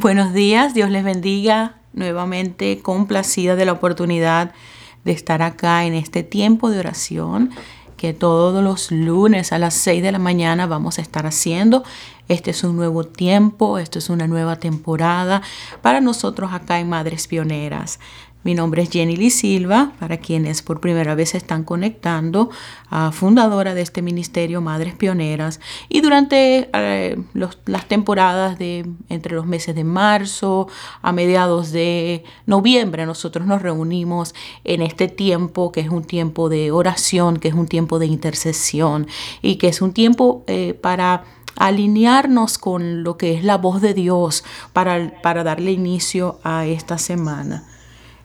Buenos días, Dios les bendiga. Nuevamente complacida de la oportunidad de estar acá en este tiempo de oración que todos los lunes a las 6 de la mañana vamos a estar haciendo. Este es un nuevo tiempo, esto es una nueva temporada para nosotros acá en Madres Pioneras. Mi nombre es Jenny Lee Silva, para quienes por primera vez se están conectando, fundadora de este ministerio Madres Pioneras. Y durante eh, las temporadas de entre los meses de marzo a mediados de noviembre, nosotros nos reunimos en este tiempo que es un tiempo de oración, que es un tiempo de intercesión y que es un tiempo eh, para alinearnos con lo que es la voz de Dios para, para darle inicio a esta semana.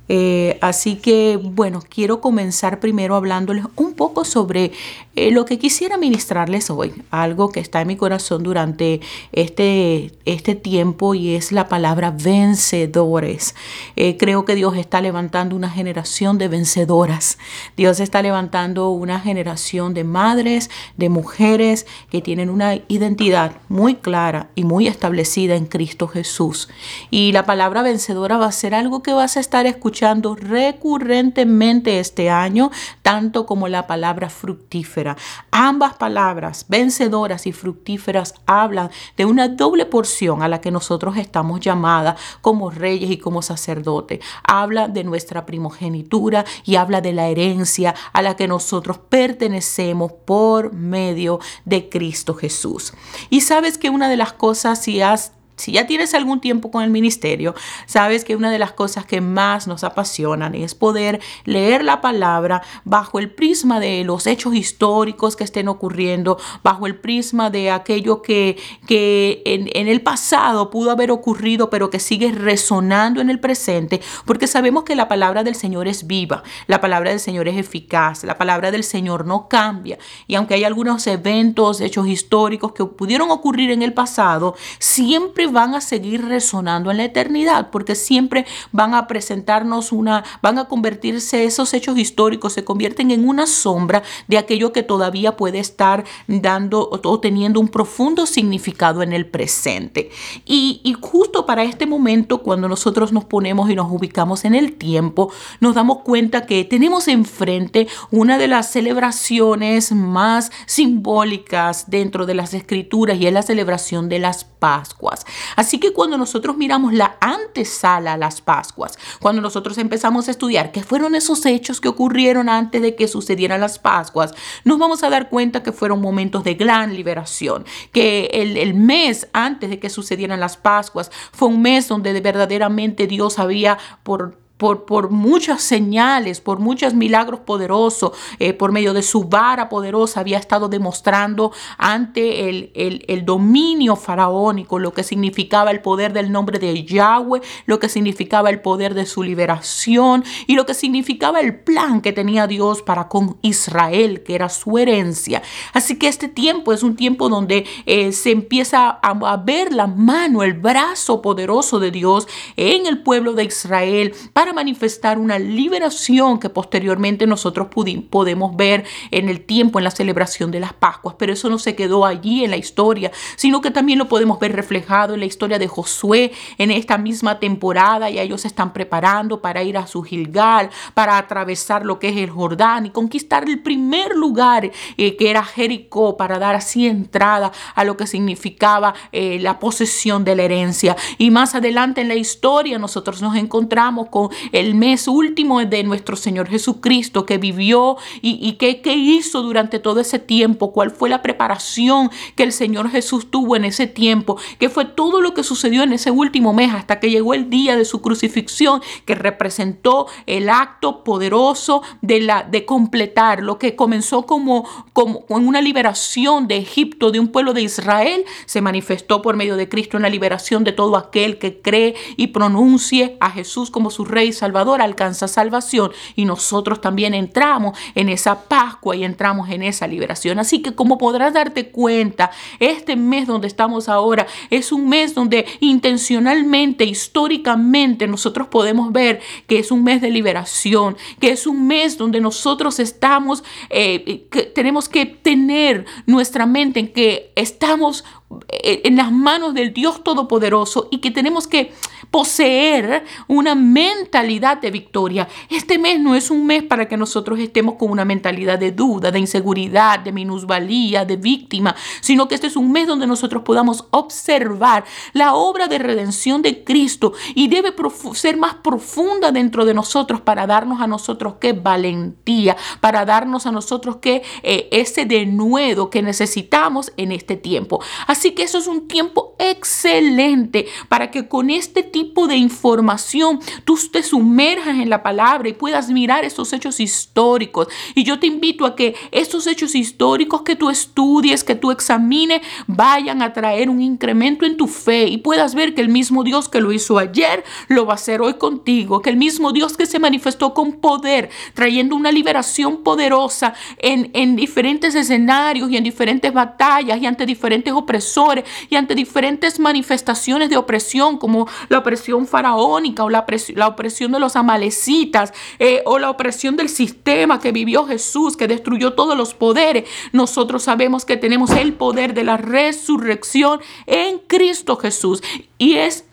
Eh, así que, bueno, quiero comenzar primero hablándoles un poco sobre eh, lo que quisiera ministrarles hoy, algo que está en mi corazón durante este, este tiempo y es la palabra vencedores. Eh, creo que Dios está levantando una generación de vencedoras. Dios está levantando una generación de madres, de mujeres que tienen una identidad muy clara y muy establecida en Cristo Jesús. Y la palabra vencedora va a ser algo que vas a estar escuchando recurrentemente este año, tanto como la palabra fructífera. Ambas palabras, vencedoras y fructíferas, hablan de una doble porción a la que nosotros estamos llamadas como reyes y como sacerdotes. Habla de nuestra primogenitura y habla de la herencia a la que nosotros pertenecemos por medio de Cristo Jesús. Y sabes que una de las cosas, si has si ya tienes algún tiempo con el ministerio, sabes que una de las cosas que más nos apasionan es poder leer la palabra bajo el prisma de los hechos históricos que estén ocurriendo, bajo el prisma de aquello que, que en, en el pasado pudo haber ocurrido, pero que sigue resonando en el presente, porque sabemos que la palabra del Señor es viva, la palabra del Señor es eficaz, la palabra del Señor no cambia. Y aunque hay algunos eventos, hechos históricos que pudieron ocurrir en el pasado, siempre van a seguir resonando en la eternidad, porque siempre van a presentarnos una, van a convertirse esos hechos históricos, se convierten en una sombra de aquello que todavía puede estar dando o teniendo un profundo significado en el presente. Y, y justo para este momento, cuando nosotros nos ponemos y nos ubicamos en el tiempo, nos damos cuenta que tenemos enfrente una de las celebraciones más simbólicas dentro de las escrituras y es la celebración de las Pascuas. Así que cuando nosotros miramos la antesala a las Pascuas, cuando nosotros empezamos a estudiar qué fueron esos hechos que ocurrieron antes de que sucedieran las Pascuas, nos vamos a dar cuenta que fueron momentos de gran liberación, que el, el mes antes de que sucedieran las Pascuas fue un mes donde verdaderamente Dios había por por, muchas señales, por muchos milagros poderosos, eh, por medio de su vara poderosa, había estado demostrando ante el, el, dominio faraónico lo que significaba el poder del nombre de Yahweh, lo que significaba el poder de su liberación y lo que significaba el plan que tenía Dios para con Israel, que era su herencia. Así que este tiempo es un tiempo donde eh, se empieza a, ver la mano, el brazo poderoso de Dios en el pueblo de Israel manifestar una liberación que posteriormente nosotros podemos ver en el tiempo, en la celebración de las Pascuas. Pero eso no se quedó allí en la historia, sino que también lo podemos ver reflejado en la historia de Josué en esta misma temporada. Y ellos se están preparando para ir a su Gilgal, para atravesar lo que es el Jordán y conquistar el primer lugar eh, que era Jericó, para dar así entrada a lo que significaba eh, la posesión de la herencia. Y más adelante en la historia nosotros nos encontramos con el mes último de nuestro Señor Jesucristo que vivió y, qué, hizo durante todo ese tiempo, cuál fue la preparación que el Señor Jesús tuvo en ese tiempo, qué fue todo lo que sucedió en ese último mes hasta que llegó el día de su crucifixión que representó el acto poderoso de, la, de completar lo que comenzó como, como una liberación de Egipto, de un pueblo de Israel, se manifestó por medio de Cristo en la liberación de todo aquel que cree y pronuncie a Jesús como su rey Salvador alcanza salvación y nosotros también entramos en esa Pascua y entramos en esa liberación. Así que como podrás darte cuenta, este mes donde estamos ahora es un mes donde intencionalmente, históricamente, nosotros podemos ver que es un mes de liberación, que es un mes donde nosotros estamos, eh, que tenemos que tener nuestra mente en que estamos eh, en las manos del Dios Todopoderoso y que tenemos que poseer una mentalidad de victoria. Este mes no es un mes para que nosotros estemos con una mentalidad de duda, de inseguridad, de minusvalía, de víctima, sino que este es un mes donde nosotros podamos observar la obra de redención de Cristo y debe ser más profunda dentro de nosotros para darnos a nosotros qué valentía, para darnos a nosotros que eh, ese denuedo que necesitamos en este tiempo. Así que eso es un tiempo excelente para que con este tipo de información tú te sumerjas en la palabra y puedas mirar esos hechos históricos. Y yo te invito a que esos hechos históricos que tú estudies, que tú examines, vayan a traer un incremento en tu fe y puedas ver que el mismo Dios que lo hizo ayer lo va a hacer hoy contigo, que el mismo Dios que se manifestó con poder, trayendo una liberación poderosa en, en diferentes escenarios y en diferentes batallas y ante diferentes opresiones y ante diferentes manifestaciones de opresión como la opresión faraónica o la, la opresión de los amalecitas eh, o la opresión del sistema que vivió Jesús, que destruyó todos los poderes. Nosotros sabemos que tenemos el poder de la resurrección en Cristo Jesús y es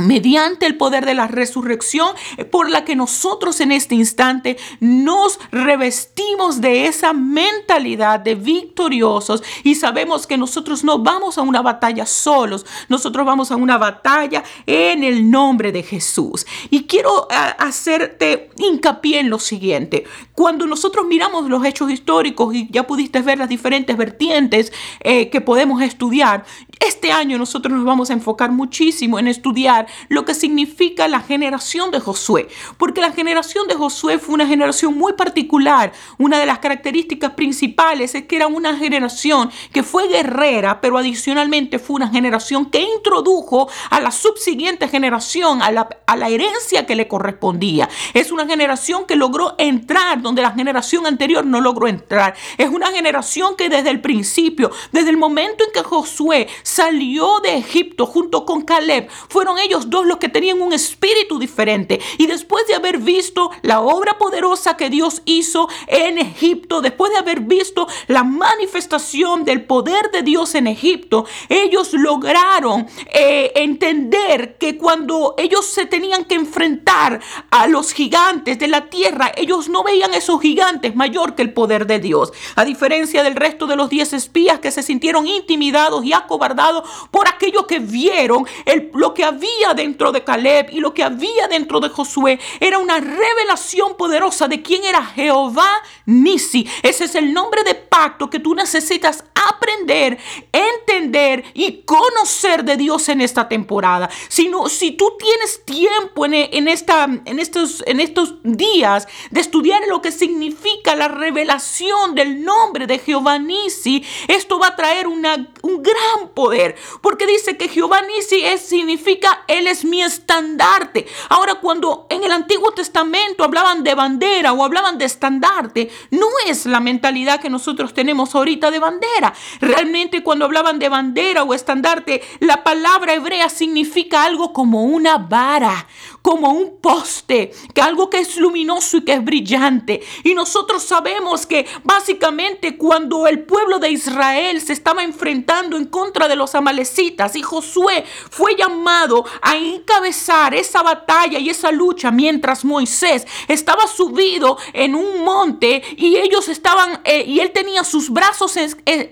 mediante el poder de la resurrección eh, por la que nosotros en este instante nos revestimos de esa mentalidad de victoriosos y sabemos que nosotros no vamos a una batalla solos, nosotros vamos a una batalla en el nombre de Jesús. Y quiero eh, hacerte hincapié en lo siguiente, cuando nosotros miramos los hechos históricos y ya pudiste ver las diferentes vertientes eh, que podemos estudiar, este año nosotros nos vamos a enfocar muchísimo en estudiar lo que significa la generación de Josué, porque la generación de Josué fue una generación muy particular. Una de las características principales es que era una generación que fue guerrera, pero adicionalmente fue una generación que introdujo a la subsiguiente generación a la, a la herencia que le correspondía. Es una generación que logró entrar donde la generación anterior no logró entrar. Es una generación que desde el principio, desde el momento en que Josué salió de Egipto junto con Caleb, fueron ellos dos los que tenían un espíritu diferente. Y después de haber visto la obra poderosa que Dios hizo en Egipto, después de haber visto la manifestación del poder de Dios en Egipto, ellos lograron eh, entender que cuando ellos se tenían que enfrentar a los gigantes de la tierra, ellos no veían esos gigantes mayor que el poder de Dios. A diferencia del resto de los diez espías que se sintieron intimidados y acobardados por aquello que vieron, el, lo que había dentro de Caleb y lo que había dentro de Josué era una revelación poderosa de quién era Jehová Nisi. Ese es el nombre de pacto que tú necesitas aprender, entender y conocer de Dios en esta temporada. Si, si tú tienes tiempo en, en, esta, en, estos, en estos días de estudiar lo que significa la revelación del nombre de Jehová Nisi, esto va a traer un gran poder. Porque dice que Jehová Nisi es, significa Él es mi estandarte. Ahora, cuando en el Antiguo Testamento hablaban de bandera o hablaban de estandarte, no es la mentalidad que nosotros tenemos ahorita de bandera. Realmente cuando hablaban de bandera o estandarte, la palabra hebrea significa algo como una vara, como un poste, que algo que es luminoso y que es brillante. Y nosotros sabemos que básicamente cuando el pueblo de Israel se estaba enfrentando en contra de los amalecitas y Josué fue llamado a encabezar esa batalla y esa lucha mientras Moisés estaba subido en un monte y ellos estaban eh, y él tenía sus brazos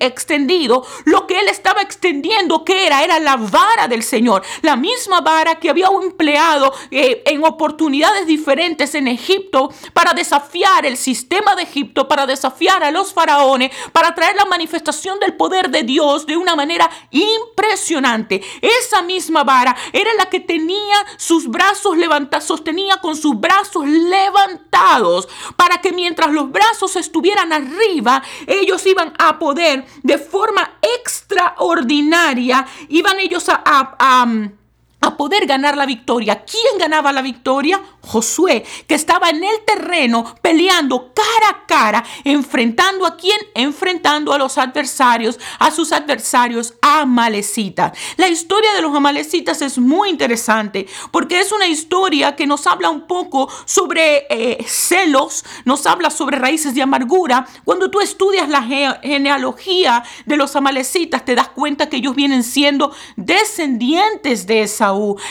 extendidos, lo que él estaba extendiendo que era era la vara del Señor, la misma vara que había empleado eh, en oportunidades diferentes en Egipto para desafiar el sistema de Egipto, para desafiar a los faraones, para traer la manifestación del poder de Dios de una manera impresionante. Esa misma vara era la que tenía sus brazos levantados, sostenía con sus brazos levantados para que mientras los brazos estuvieran arriba, ellos iban a poder de forma extraordinaria, iban ellos a, a a poder ganar la victoria. ¿Quién ganaba la victoria? Josué, que estaba en el terreno peleando cara a cara, enfrentando a quién? Enfrentando a los adversarios, a sus adversarios amalecitas. La historia de los amalecitas es muy interesante porque es una historia que nos habla un poco sobre eh, celos, nos habla sobre raíces de amargura. Cuando tú estudias la genealogía de los amalecitas, te das cuenta que ellos vienen siendo descendientes de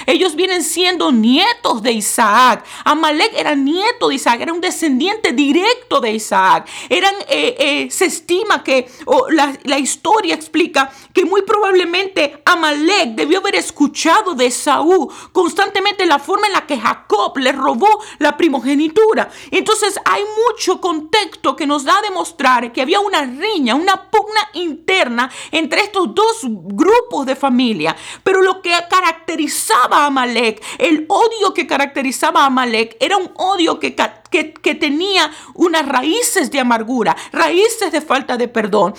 Ellos vienen siendo nietos de Isaac. Amalek era nieto de Isaac, era un descendiente directo de Isaac. Eran, eh, eh, se estima que la, la historia explica que muy probablemente Amalek debió haber escuchado de Esaú constantemente la forma en la que Jacob le robó la primogenitura. Entonces hay mucho contexto que nos da a demostrar que había una riña, una pugna interna entre estos dos grupos de familia. Pero lo que caracterizaba a Amalek, el odio que caracterizaba a Amalek, era un odio que que, tenía unas raíces de amargura, raíces de falta de perdón.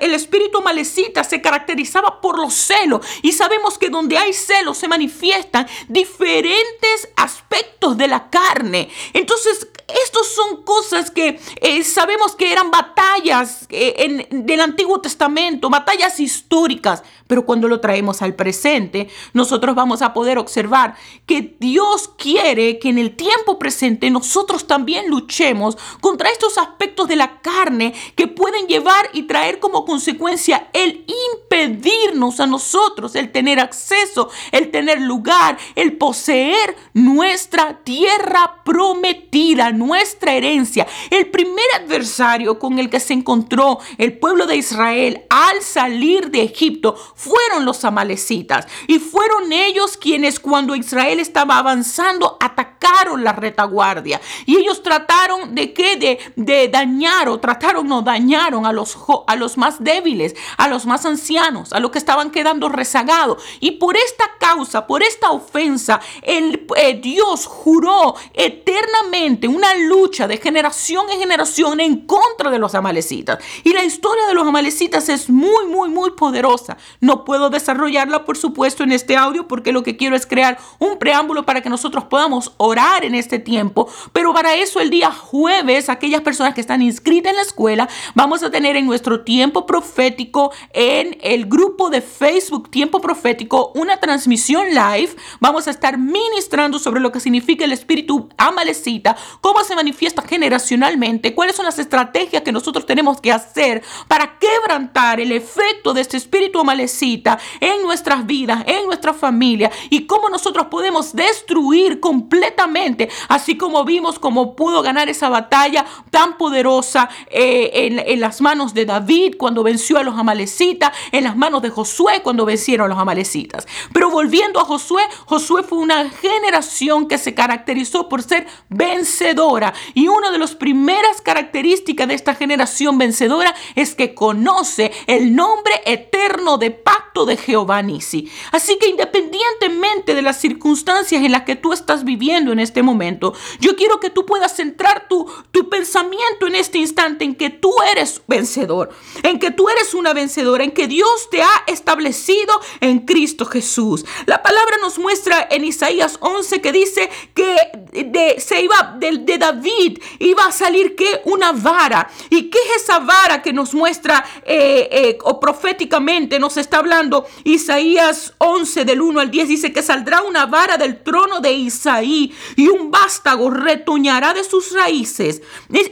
el espíritu malecita se caracterizaba por los celos y sabemos que donde hay celos se manifiestan diferentes aspectos de la carne. Entonces, estas son cosas que eh, sabemos que eran batallas eh, en, del Antiguo Testamento, batallas históricas, pero cuando lo traemos al presente, nosotros vamos a poder observar que Dios quiere que en el tiempo presente nosotros también luchemos contra estos aspectos de la carne que pueden llevar y traer como consecuencia el impedirnos a nosotros el tener acceso, el tener lugar, el poseer nuestra tierra prometida, nuestra herencia. El primer adversario con el que se encontró el pueblo de Israel al salir de Egipto fueron los amalecitas. Y fueron ellos quienes cuando Israel estaba avanzando atacaron la retaguardia. Y ellos trataron de qué? De, de dañar o trataron no dañaron a los, a los más débiles, a los más ancianos, a los que estaban quedando rezagados. Y por esta causa, por esta ofensa, el eh, Dios juró eternamente una lucha de generación en generación en contra de los amalecitas. Y la historia de los amalecitas es muy, muy, muy poderosa. No puedo desarrollarla, por supuesto, en este audio porque lo que quiero es crear un preámbulo para que nosotros podamos orar en este tiempo. Pero para eso el día jueves, aquellas personas que están inscritas en la escuela, vamos a tener en nuestro tiempo profético en el grupo de Facebook Tiempo Profético una transmisión live. Vamos a estar ministrando sobre lo que significa el espíritu amalecita, cómo se manifiesta generacionalmente, cuáles son las estrategias que nosotros tenemos que hacer para quebrantar el efecto de este espíritu amalecita en nuestras vidas, en nuestra familia y cómo nosotros podemos destruir completamente, así como vimos cómo pudo ganar esa batalla tan poderosa eh, en, en las manos de David cuando venció a los amalecitas, en las manos de Josué cuando vencieron a los amalecitas. Pero volviendo a Josué, Josué fue una generación que se caracterizó por ser vencedora. Y una de las primeras características de esta generación vencedora es que conoce el nombre eterno de de Jehová Nisi. Así que independientemente de las circunstancias en las que tú estás viviendo en este momento, yo quiero que tú puedas centrar tu, tu pensamiento en este instante en que tú eres vencedor, en que tú eres una vencedora, en que Dios te ha establecido en Cristo Jesús. La palabra nos muestra en Isaías 11 que dice que de, se iba de, de David iba a salir que una vara. ¿Y qué es esa vara que nos muestra eh, eh, o proféticamente nos está hablando Isaías 11 del 1 al 10? Dice que saldrá una vara del trono de Isaí y un vástago retoñará de sus raíces.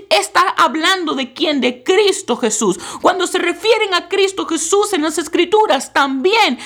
Está hablando de quién? De Cristo Jesús. Cuando se refieren a Cristo Jesús en las escrituras también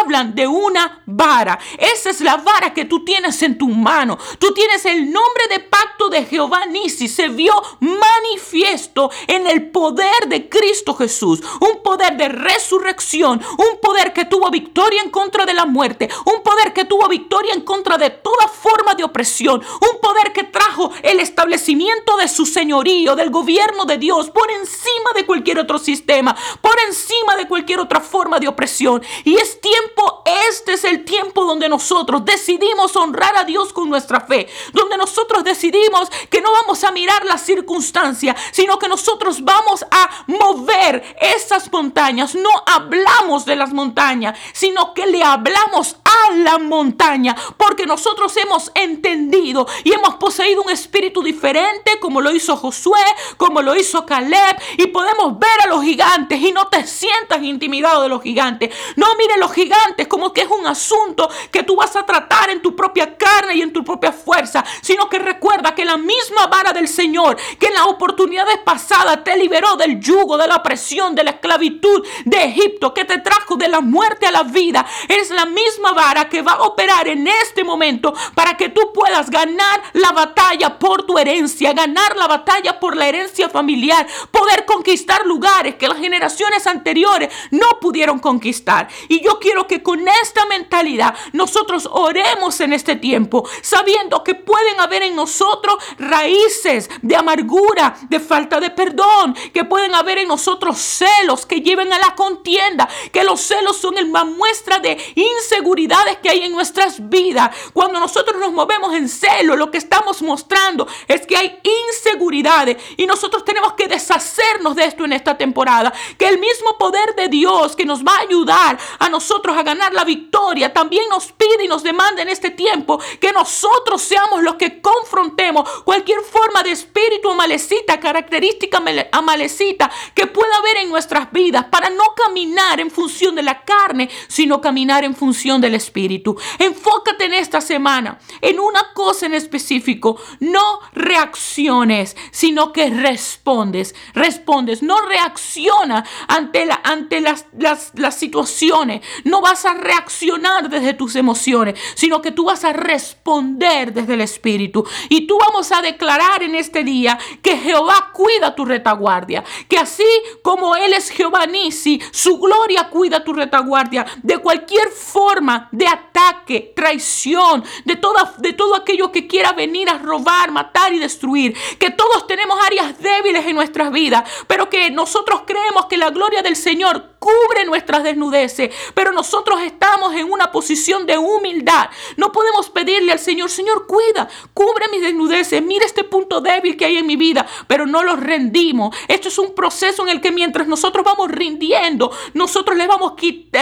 hablan de una vara. Esa es la vara que tú tienes en tu mano. Tú tienes el nombre de pacto de Jehová Nisi. Se vio manifiesto en el poder de Cristo Jesús. Un poder de resurrección. Un poder que tuvo victoria en contra de la muerte. Un poder que tuvo victoria en contra de toda forma de opresión. Un poder que trajo el establecimiento de su señorío, del gobierno de Dios, por encima de cualquier otro sistema, por encima de cualquier otra forma de opresión. Y es tiempo, este es el tiempo donde nosotros decidimos honrar a Dios con nuestra fe, donde nosotros decidimos que no vamos a mirar las circunstancias, sino que nosotros vamos a mover esas montañas. No hablamos de las montañas, sino que le hablamos a la montaña, porque nosotros hemos entendido y hemos poseído un espíritu diferente, como lo hizo Josué, como lo hizo Caleb, y podemos ver a los gigantes y no te sientas intimidado de los gigantes. No mire los gigantes como que es un asunto que tú vas a tratar en tu propia carne y en tu propia fuerza, sino que recuerda que la misma vara del Señor, que en las oportunidades pasadas te liberó del yugo, de la presión, de la esclavitud de Egipto, que te trajo de la muerte a la vida, es la misma vara que va a operar en este momento para que tú puedas ganar la batalla por tu herencia, ganar la batalla por la herencia familiar, poder conquistar lugares que las generaciones anteriores no pudieron conquistar. Y yo quiero que con esta mentalidad nosotros oremos en este tiempo, sabiendo que pueden haber en nosotros raíces de amargura, de falta de perdón, que pueden haber en nosotros celos que lleven a la contienda, que los celos son el más muestra de inseguridades que hay en nuestras vidas. Cuando nosotros nos movemos en celo, lo que estamos mostrando es que hay inseguridades y nosotros tenemos que deshacernos de esto en esta temporada. Que el mismo poder de Dios que nos va a ayudar a nosotros a ganar la victoria también nos pide y nos demanda en este tiempo que nosotros seamos los que confrontemos cualquier forma de espíritu amalecita, característica amalecita que pueda haber en nuestras vidas para no caminar en función de la carne, sino caminar en función del espíritu. Enfócate en esta semana en una cosa en específico. No reacciones, sino que respondes. Respondes, no reacciona ante, la, ante las, las, las situaciones. No vas a reaccionar desde tus emociones, sino que tú vas a responder desde el espíritu. Y tú vamos a declarar en este día que Jehová cuida tu retaguardia, que así como Él es Jehová Nisi, su gloria cuida tu retaguardia de cualquier forma de ataque, traición, de, toda, de todo aquello que quiera venir a robar, matar y destruir. Que todos tenemos áreas débiles en nuestras vidas, pero que nosotros creemos que la gloria del Señor cubre nuestras desnudeces, pero nosotros estamos en una posición de humildad. No podemos pedirle al Señor, Señor, cuida, cubre mis desnudeces, mira este punto débil que hay en mi vida, pero no los rendimos. Esto es un proceso en el que mientras nosotros vamos rindiendo, nosotros le vamos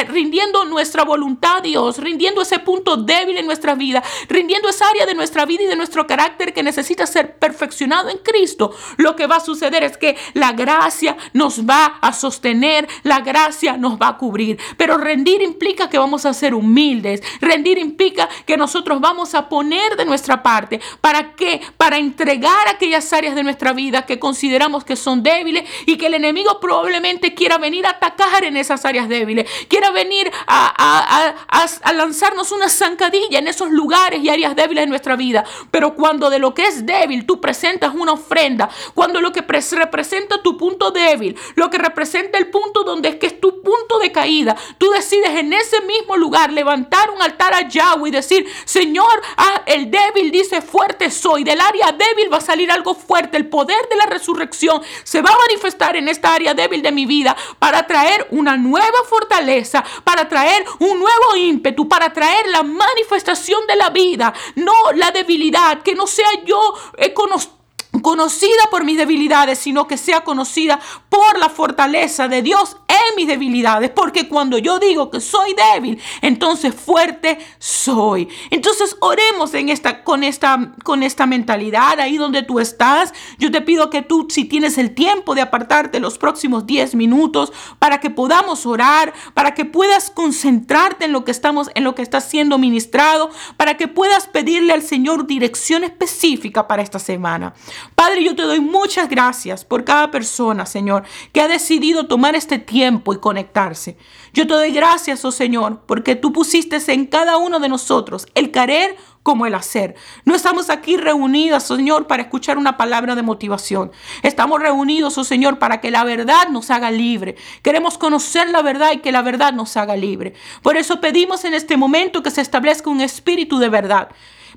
rindiendo nuestra voluntad a Dios, rindiendo ese punto débil en nuestra vida, rindiendo esa área de nuestra vida y de nuestro carácter que necesita ser perfeccionado en Cristo. Lo que va a suceder es que la gracia nos va a sostener, la gracia nos va a cubrir. Pero rendir implica que vamos a ser humildes. Rendir implica que nosotros vamos a poner de nuestra parte. ¿Para qué? Para entregar aquellas áreas de nuestra vida que consideramos que son débiles y que el enemigo probablemente quiera venir a atacar en esas áreas débiles. Quiera venir a, a lanzarnos una zancadilla en esos lugares y áreas débiles de nuestra vida. Pero cuando de lo que es débil tú presentas una ofrenda, cuando lo que representa tu punto débil, lo que representa el punto donde es que tu punto de caída, tú decides en ese mismo lugar levantar un altar a Yahweh y decir, Señor, ah, el débil dice fuerte soy, del área débil va a salir algo fuerte, el poder de la resurrección se va a manifestar en esta área débil de mi vida para traer una nueva fortaleza, para traer un nuevo ímpetu, para traer la manifestación de la vida, no la debilidad, que no sea yo eh, conocida por mis debilidades, sino que sea conocida por la fortaleza de Dios mis debilidades. Porque cuando yo digo que soy débil, entonces fuerte soy. Entonces oremos en esta, con, esta, con esta mentalidad ahí donde tú estás. Yo te pido que tú, si tienes el tiempo de apartarte los próximos 10 minutos para que podamos orar, para que puedas concentrarte en lo que estamos, en lo que está siendo ministrado, para que puedas pedirle al Señor dirección específica para esta semana. Padre, yo te doy muchas gracias por cada persona, Señor, que ha decidido tomar este tiempo y conectarse. Yo te doy gracias, oh Señor, porque tú pusiste en cada uno de nosotros el querer como el hacer. No estamos aquí reunidos, Señor, para escuchar una palabra de motivación. Estamos reunidos, oh Señor, para que la verdad nos haga libre. Queremos conocer la verdad y que la verdad nos haga libre. Por eso pedimos en este momento que se establezca un espíritu de verdad.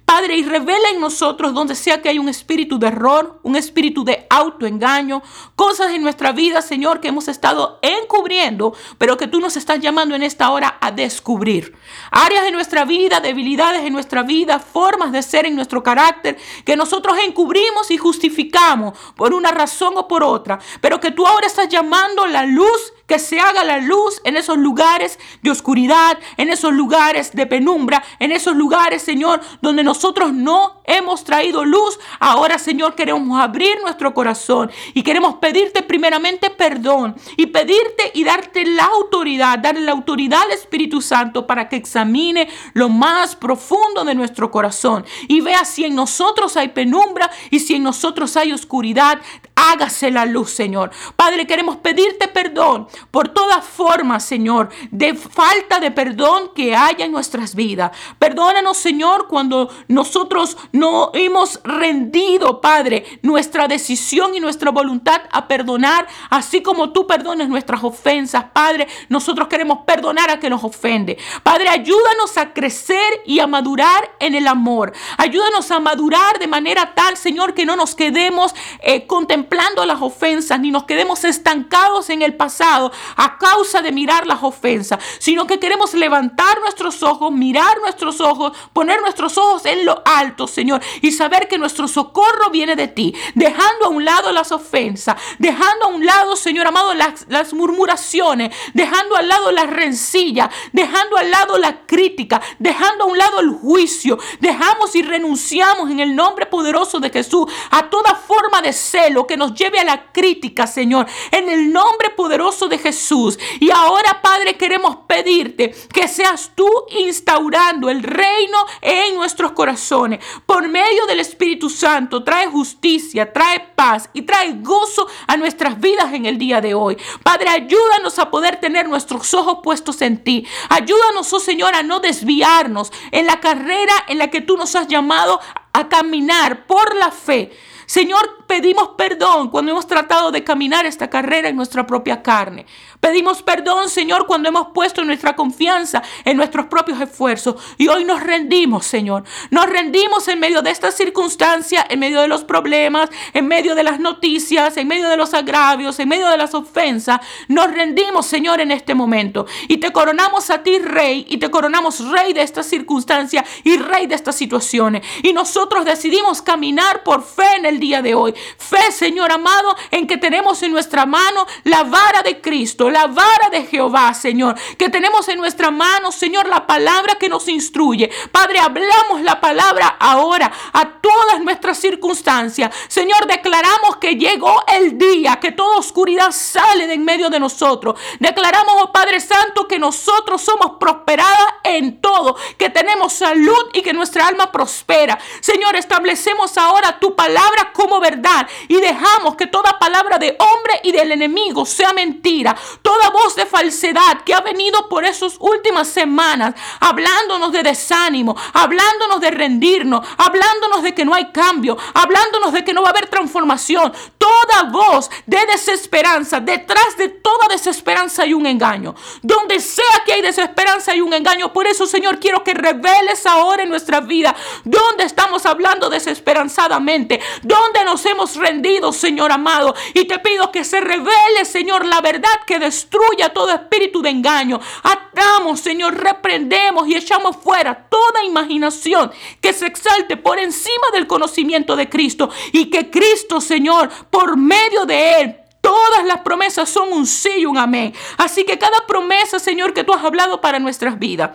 Padre, y revela en nosotros donde sea que hay un espíritu de error, un espíritu de autoengaño, cosas en nuestra vida, Señor, que hemos estado encubriendo, pero que tú nos estás llamando en esta hora a descubrir. Áreas de nuestra vida, debilidades en nuestra vida, formas de ser en nuestro carácter, que nosotros encubrimos y justificamos por una razón o por otra, pero que tú ahora estás llamando la luz que se haga la luz en esos lugares de oscuridad, en esos lugares de penumbra, en esos lugares, Señor, donde nosotros no hemos traído luz. Ahora, Señor, queremos abrir nuestro corazón y queremos pedirte primeramente perdón y pedirte y darte la autoridad, darle la autoridad al Espíritu Santo para que examine lo más profundo de nuestro corazón y vea si en nosotros hay penumbra y si en nosotros hay oscuridad hágase la luz, Señor. Padre, queremos pedirte perdón por toda forma, Señor, de falta de perdón que haya en nuestras vidas. Perdónanos, Señor, cuando nosotros no hemos rendido, Padre, nuestra decisión y nuestra voluntad a perdonar, así como tú perdones nuestras ofensas, Padre. Nosotros queremos perdonar a que nos ofende. Padre, ayúdanos a crecer y a madurar en el amor. Ayúdanos a madurar de manera tal, Señor, que no nos quedemos eh, contemplando las ofensas, ni nos quedemos estancados en el pasado a causa de mirar las ofensas, sino que queremos levantar nuestros ojos, mirar nuestros ojos, poner nuestros ojos en lo alto, Señor, y saber que nuestro socorro viene de ti, dejando a un lado las ofensas, dejando a un lado, Señor amado, las, las murmuraciones, dejando al lado la rencilla, dejando al lado la crítica, dejando a un lado el juicio, dejamos y renunciamos en el nombre poderoso de Jesús a toda forma de celo que nos lleve a la crítica, Señor, en el nombre poderoso de Jesús. Y ahora, Padre, queremos pedirte que seas tú instaurando el reino en nuestros corazones. Por medio del Espíritu Santo, trae justicia, trae paz y trae gozo a nuestras vidas en el día de hoy. Padre, ayúdanos a poder tener nuestros ojos puestos en ti. Ayúdanos, oh Señor, a no desviarnos en la carrera en la que tú nos has llamado a caminar por la fe. Señor, pedimos perdón cuando hemos tratado de caminar esta carrera en nuestra propia carne. Pedimos perdón, Señor, cuando hemos puesto nuestra confianza en nuestros propios esfuerzos. Y hoy nos rendimos, Señor. Nos rendimos en medio de estas circunstancias, en medio de los problemas, en medio de las noticias, en medio de los agravios, en medio de las ofensas. Nos rendimos, Señor, en este momento. Y te coronamos a ti, Rey, y te coronamos Rey de estas circunstancias y Rey de estas situaciones. Y nosotros decidimos caminar por fe en el día de hoy. Fe, Señor amado, en que tenemos en nuestra mano la vara de Cristo, la vara de Jehová, Señor, que tenemos en nuestra mano, Señor, la palabra que nos instruye. Padre, hablamos la palabra ahora a todas nuestras circunstancias. Señor, declaramos que llegó el día, que toda oscuridad sale de en medio de nosotros. Declaramos, oh Padre Santo, que nosotros somos prosperadas en todo, que tenemos salud y que nuestra alma prospera. Señor, establecemos ahora tu palabra como verdad y dejamos que toda palabra de hombre y del enemigo sea mentira. Toda voz de falsedad que ha venido por esas últimas semanas hablándonos de desánimo, hablándonos de rendirnos, hablándonos de que no hay cambio, hablándonos de que no va a haber transformación. Toda voz de desesperanza, detrás de toda desesperanza hay un engaño. Donde sea que hay desesperanza hay un engaño. Por eso, Señor, quiero que reveles ahora en nuestra vida donde estamos hablando desesperanzadamente, donde nos hemos rendido, Señor amado. Y te pido que se revele, Señor, la verdad que destruya todo espíritu de engaño. Atamos, Señor, reprendemos y echamos fuera toda imaginación que se exalte por encima del conocimiento de Cristo. Y que Cristo, Señor, por medio de Él, Todas las promesas son un sí y un amén. Así que cada promesa, Señor, que tú has hablado para nuestras vidas,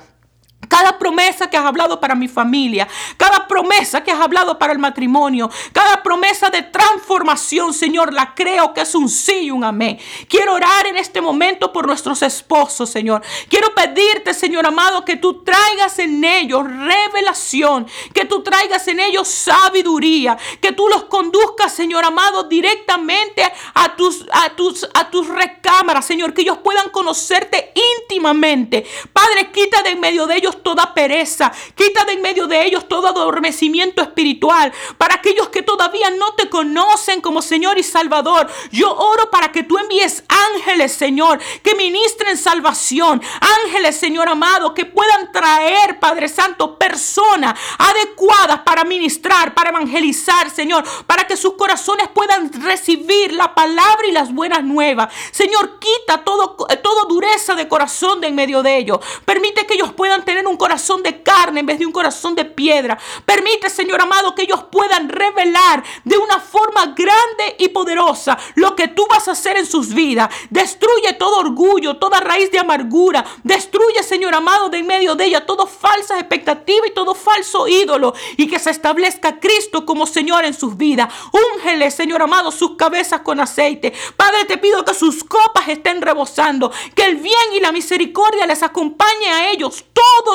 cada promesa que has hablado para mi familia, cada promesa que has hablado para el matrimonio, cada promesa de transformación, Señor, la creo que es un sí y un amén. Quiero orar en este momento por nuestros esposos, Señor. Quiero pedirte, Señor amado, que tú traigas en ellos revelación, que tú traigas en ellos sabiduría, que tú los conduzcas, Señor amado, directamente a tus, a tus, a tus recámaras, Señor, que ellos puedan conocerte íntimamente. Padre, quita de en medio de ellos toda pereza, quita de en medio de ellos todo adormecimiento espiritual. Para aquellos que todavía no te conocen como Señor y Salvador, yo oro para que tú envíes ángeles, Señor, que ministren salvación. Ángeles, Señor amado, que puedan traer, Padre Santo, personas adecuadas para ministrar, para evangelizar, Señor, para que sus corazones puedan recibir la palabra y las buenas nuevas. Señor, quita todo, todo dureza de corazón de en medio de ellos. Permite que ellos puedan tener un corazón de carne en vez de un corazón de piedra. Permite, Señor amado, que ellos puedan revelar de una forma grande y poderosa lo que tú vas a hacer en sus vidas. Destruye todo orgullo, toda raíz de amargura. Destruye, Señor amado, de en medio de ella todo falsa expectativa y todo falso ídolo. Y que se establezca Cristo como Señor en sus vidas. Úngele, Señor amado, sus cabezas con aceite. Padre, te pido que sus copas estén rebosando. Que el bien y la misericordia les acompañe a ellos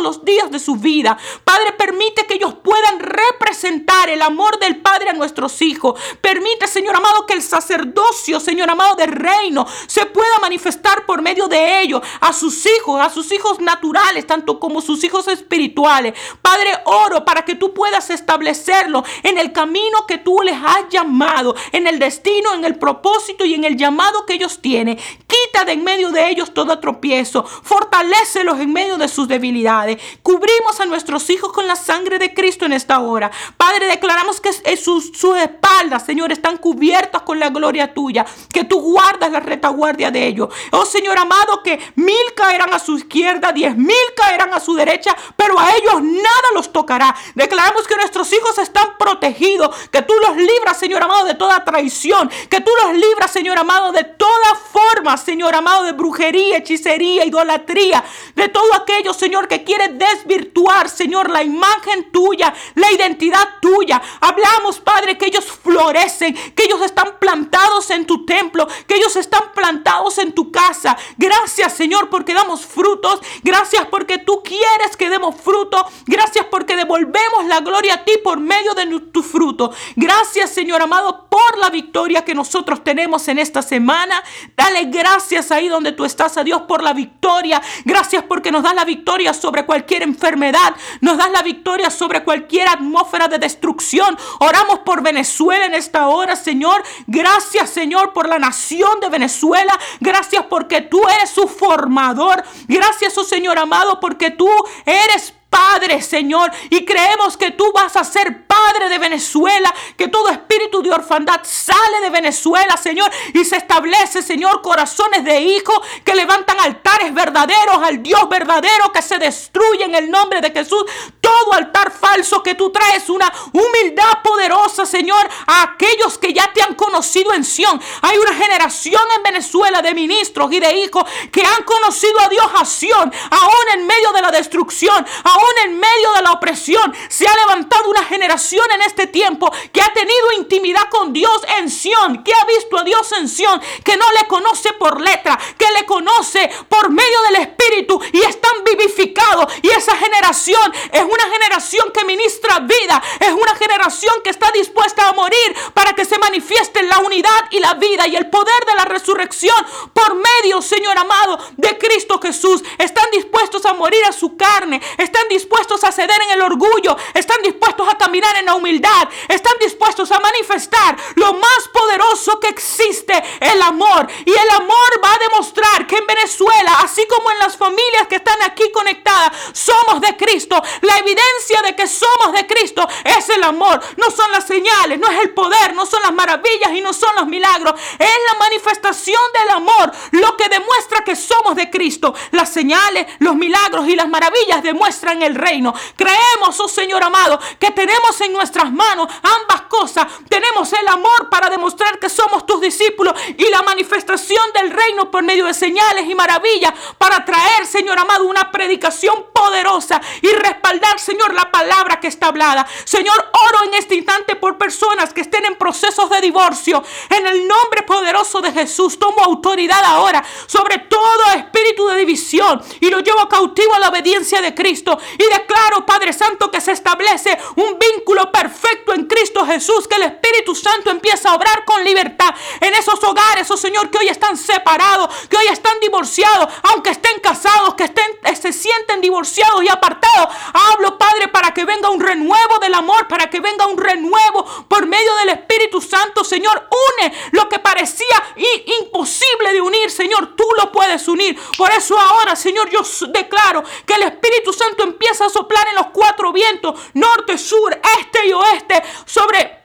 los días de su vida. Padre, permite que ellos puedan representar el amor del Padre a nuestros hijos. Permite, Señor amado, que el sacerdocio, Señor amado, del reino se pueda manifestar por medio de ellos a sus hijos, a sus hijos naturales, tanto como sus hijos espirituales. Padre, oro para que tú puedas establecerlo en el camino que tú les has llamado, en el destino, en el propósito y en el llamado que ellos tienen. Quita de en medio de ellos todo tropiezo. Fortalécelos en medio de sus debilidades. Cubrimos a nuestros hijos con la sangre de Cristo en esta hora. Padre, declaramos que sus, espaldas, Señor, están cubiertas con la gloria tuya. Que tú guardas la retaguardia de ellos. Oh Señor amado, que mil caerán a su izquierda, diez mil caerán a su derecha, pero a ellos nada los tocará. Declaramos que nuestros hijos están protegidos. Que tú los libras, Señor amado, de toda traición. Que tú los libras, Señor amado, de toda forma, Señor amado, de brujería, hechicería, idolatría. De todo aquello, Señor, que quiere desvirtuar, Señor, la imagen tuya, la identidad tuya. Hablamos, Padre, que ellos florecen, que ellos están plantados en tu templo, que ellos están plantados en tu casa. Gracias, Señor, porque damos frutos. Gracias porque tú quieres que demos fruto. Gracias porque devolvemos la gloria a ti por medio de tu fruto. Gracias, Señor amado, por la victoria que nosotros tenemos en esta semana. Dale gracias ahí donde tú estás a Dios por la victoria. Gracias porque nos das la victoria sobre cualquier enfermedad. Nos das la victoria sobre cualquier atmósfera de destrucción. Oramos por Venezuela en esta hora, Señor. Gracias, Señor, por la nación de Venezuela. Gracias porque tú eres su formador. Gracias, oh Señor amado, porque tú eres Padre, Señor, y creemos que tú vas a ser Padre de Venezuela, que todo espíritu de orfandad sale de Venezuela, Señor, y se establece, Señor, corazones de hijos que levantan altares verdaderos al Dios verdadero que se destruye en el nombre de Jesús. Todo altar falso que tú traes, una humildad poderosa, Señor, a aquellos que ya te han conocido en Sión. Hay una generación en Venezuela de ministros y de hijos que han conocido a Dios a Sión, aún en medio de la destrucción, en medio de la opresión, se ha levantado una generación en este tiempo que ha tenido intimidad con Dios en Sión, que ha visto a Dios en Sión, que no le conoce por letra, que le conoce por medio del Espíritu y están vivificados. Y esa generación es una generación que ministra vida, es una generación que está dispuesta a morir para que se manifieste la unidad y la vida y el poder de la resurrección por medio, Señor amado, de Cristo Jesús. Están dispuestos a morir a su carne, están dispuestos a ceder en el orgullo, están dispuestos a caminar en la humildad, están dispuestos a manifestar lo más poderoso que existe, el amor. Y el amor va a demostrar que en Venezuela, así como en las familias que están aquí conectadas, somos de Cristo. La evidencia de que somos de Cristo es el amor, no son las señales, no es el poder, no son las maravillas y no son los milagros, es la manifestación del amor lo que demuestra que somos de Cristo. Las señales, los milagros y las maravillas demuestran el reino. Creemos, oh Señor amado, que tenemos en nuestras manos ambas cosas. Tenemos el amor para demostrar que somos tus discípulos y la manifestación del reino por medio de señales y maravillas para traer, Señor amado, una predicación poderosa y respaldar, Señor, la palabra que está hablada. Señor, oro en este instante por personas que estén en procesos de divorcio. En el nombre poderoso de Jesús, tomo autoridad ahora sobre todo espíritu de división y lo llevo cautivo a la obediencia de Cristo y declaro, Padre Santo, que se establece un vínculo perfecto en Cristo Jesús, que el Espíritu Santo empieza a obrar con libertad en esos hogares, oh Señor, que hoy están separados, que hoy están divorciados, aunque estén casados, que estén, eh, se sienten divorciados y apartados. Hablo, Padre, para que venga un renuevo del amor, para que venga un renuevo por medio del Espíritu Santo, Señor. Une lo que parecía imposible de unir, Señor, tú lo puedes unir. Por eso ahora, Señor, yo declaro que el Espíritu Santo empieza a soplar en los cuatro vientos, norte, sur, este y oeste, sobre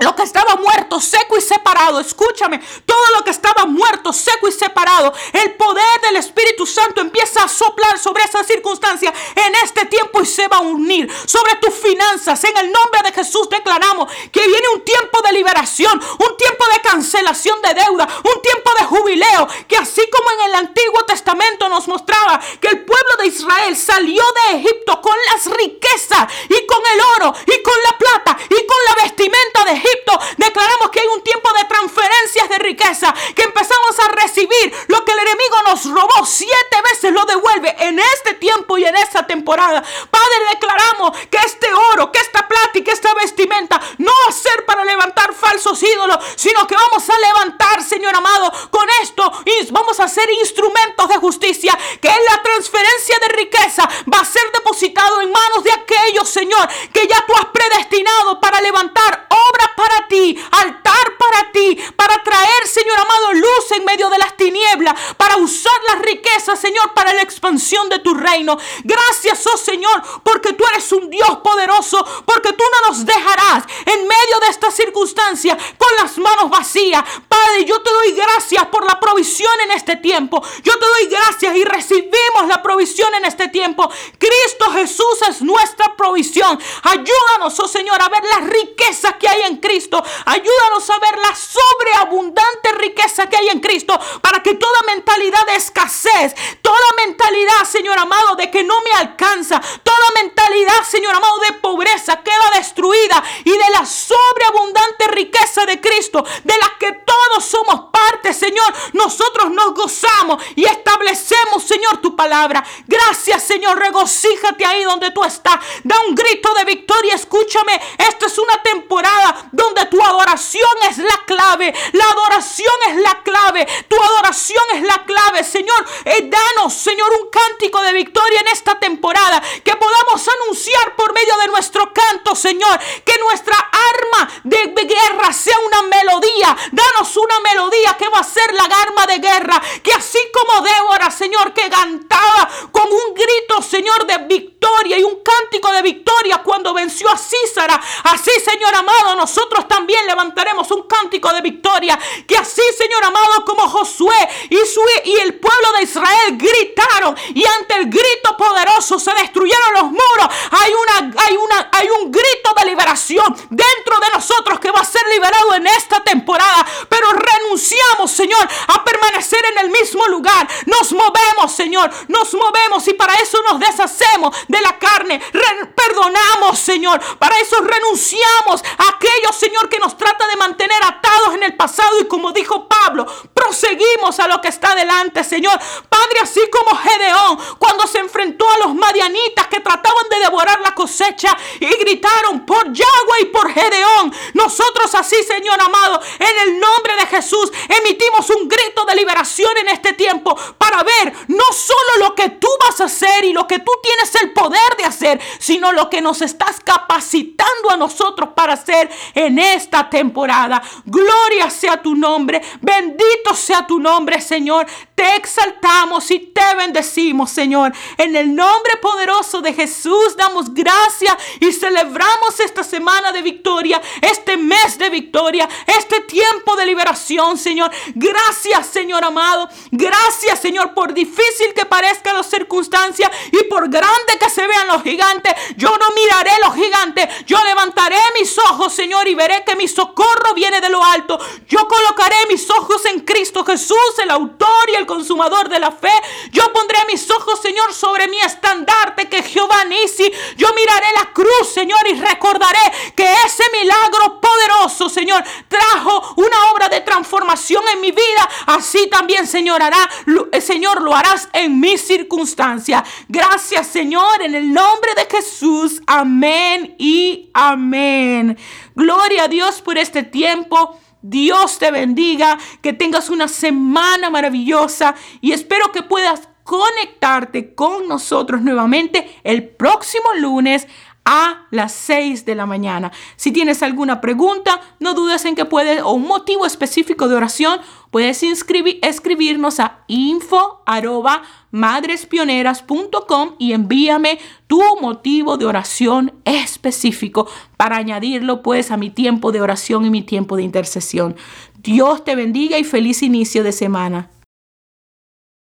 lo que estaba muerto, seco y separado escúchame, todo lo que estaba muerto, seco y separado, el poder del Espíritu Santo empieza a soplar sobre esa circunstancia en este tiempo y se va a unir sobre tus finanzas. En el nombre de Jesús declaramos que viene un tiempo de liberación, un tiempo de cancelación de deuda, un tiempo de jubileo, que así como en el Antiguo Testamento nos mostraba que el pueblo de Israel salió de Egipto con las riquezas y con el oro y con la plata y con la vestimenta de Egipto, declaramos que hay un tiempo de transferencias de riqueza, que empezamos a recibir lo que el enemigo nos robó siete veces, lo devuelve en este tiempo y en esta temporada. Padre, declaramos que este oro, que esta plata y que esta vestimenta no va a ser para levantar falsos ídolos, sino que vamos a levantar, Señor amado, con esto y vamos a ser instrumentos de justicia, que es la transferencia de riqueza va a ser depositado en manos de aquellos, Señor, que ya tú has predestinado para levantar obra para ti, altar para ti, para traer, Señor amado, luz en medio de las tinieblas, para usar las riquezas, Señor, para la expansión de tu reino. Gracias, oh Señor, porque tú eres un Dios poderoso, porque tú no nos dejarás en medio de esta circunstancia con las manos vacías. Padre, yo te doy gracias por la provisión en este tiempo. Yo te doy gracias y recibimos la provisión en este tiempo. Cristo Jesús es nuestra provisión. Ayúdanos, oh Señor, a ver las riquezas que hay en Cristo. Ayúdanos a ver la sobreabundante riqueza que hay en Cristo para que toda mentalidad de escasez, toda mentalidad, Señor amado, de que no me alcanza, toda mentalidad, Señor amado, de pobreza queda destruida y de la sobreabundante riqueza de Cristo, de la que todos somos parte, Señor, nosotros nos gozamos y establecemos, Señor, tu palabra. Gracias, Señor, regocíjate ahí donde tú estás. Da un grito de victoria, escúchame, esta es una temporada donde tu adoración es la clave, la adoración es la clave, tu adoración es la clave, Señor. Eh, danos, Señor, un cántico de victoria en esta temporada, que podamos anunciar por medio de nuestro canto, Señor, que nuestra arma de, de guerra sea una melodía. Danos una melodía que va a ser la arma de guerra, que así como Débora, Señor, que cantaba con un grito, Señor, de victoria y un cántico de victoria cuando venció a Císara, así, Señor amado, nosotros también levantaremos un cántico de victoria, que así, Señor amado, como Josué y, su, y el pueblo de Israel gritaron y ante el grito poderoso se destruyeron los muros. Hay una hay una hay un grito de liberación dentro de nosotros que va a ser liberado en esta temporada, pero renunciamos, Señor, a permanecer en el mismo lugar. Nos movemos, Señor, nos movemos y para eso nos deshacemos de la carne. perdonamos, Señor. Para eso renunciamos a aquello, Señor, que nos trata de mantener atados en el pasado y como dijo Pablo, proseguimos a lo que está delante, Señor. Padre, así como Gedeón, cuando se enfrentó a los madianitas que trataban de devorar la cosecha y gritaron por Yahweh y por Gedeón. Nosotros así, Señor amado, en el nombre de Jesús, emitimos un grito de liberación en este tiempo para ver no solo lo que tú vas a hacer y lo que tú tienes el poder de hacer, sino lo que nos estás capacitando a nosotros para hacer en esta temporada. Gloria sea tu nombre, bendito sea tu nombre, Señor. Te exaltamos y te bendecimos, Señor. En el nombre poderoso de Jesús damos gracias y celebramos esta semana de victoria, este mes de victoria, este tiempo de liberación, Señor. Gracias, Señor amado. Gracias, Señor, por difícil que parezcan las circunstancias y por grande que se vean los gigantes. Yo no miraré los gigantes. Yo levantaré mis ojos, Señor, y veré que mi socorro viene de lo alto. Yo colocaré mis ojos en Cristo Jesús, el autor y el consumador de la fe. Yo pondré mis ojos, Señor, sobre mi estandarte que Jehová Nisi. Yo miraré la cruz, Señor, y recordaré que ese milagro poderoso, Señor, trajo una obra de transformación en mi vida. Así también, Señor, hará, eh, Señor, lo harás en mis circunstancias. Gracias, Señor, en el nombre de Jesús. Amén y amén. Gloria a Dios por este tiempo. Dios te bendiga, que tengas una semana maravillosa y espero que puedas conectarte con nosotros nuevamente el próximo lunes a las 6 de la mañana. Si tienes alguna pregunta, no dudes en que puedes, o un motivo específico de oración, puedes escribirnos a info madrespioneras.com y envíame tu motivo de oración específico para añadirlo pues a mi tiempo de oración y mi tiempo de intercesión. Dios te bendiga y feliz inicio de semana.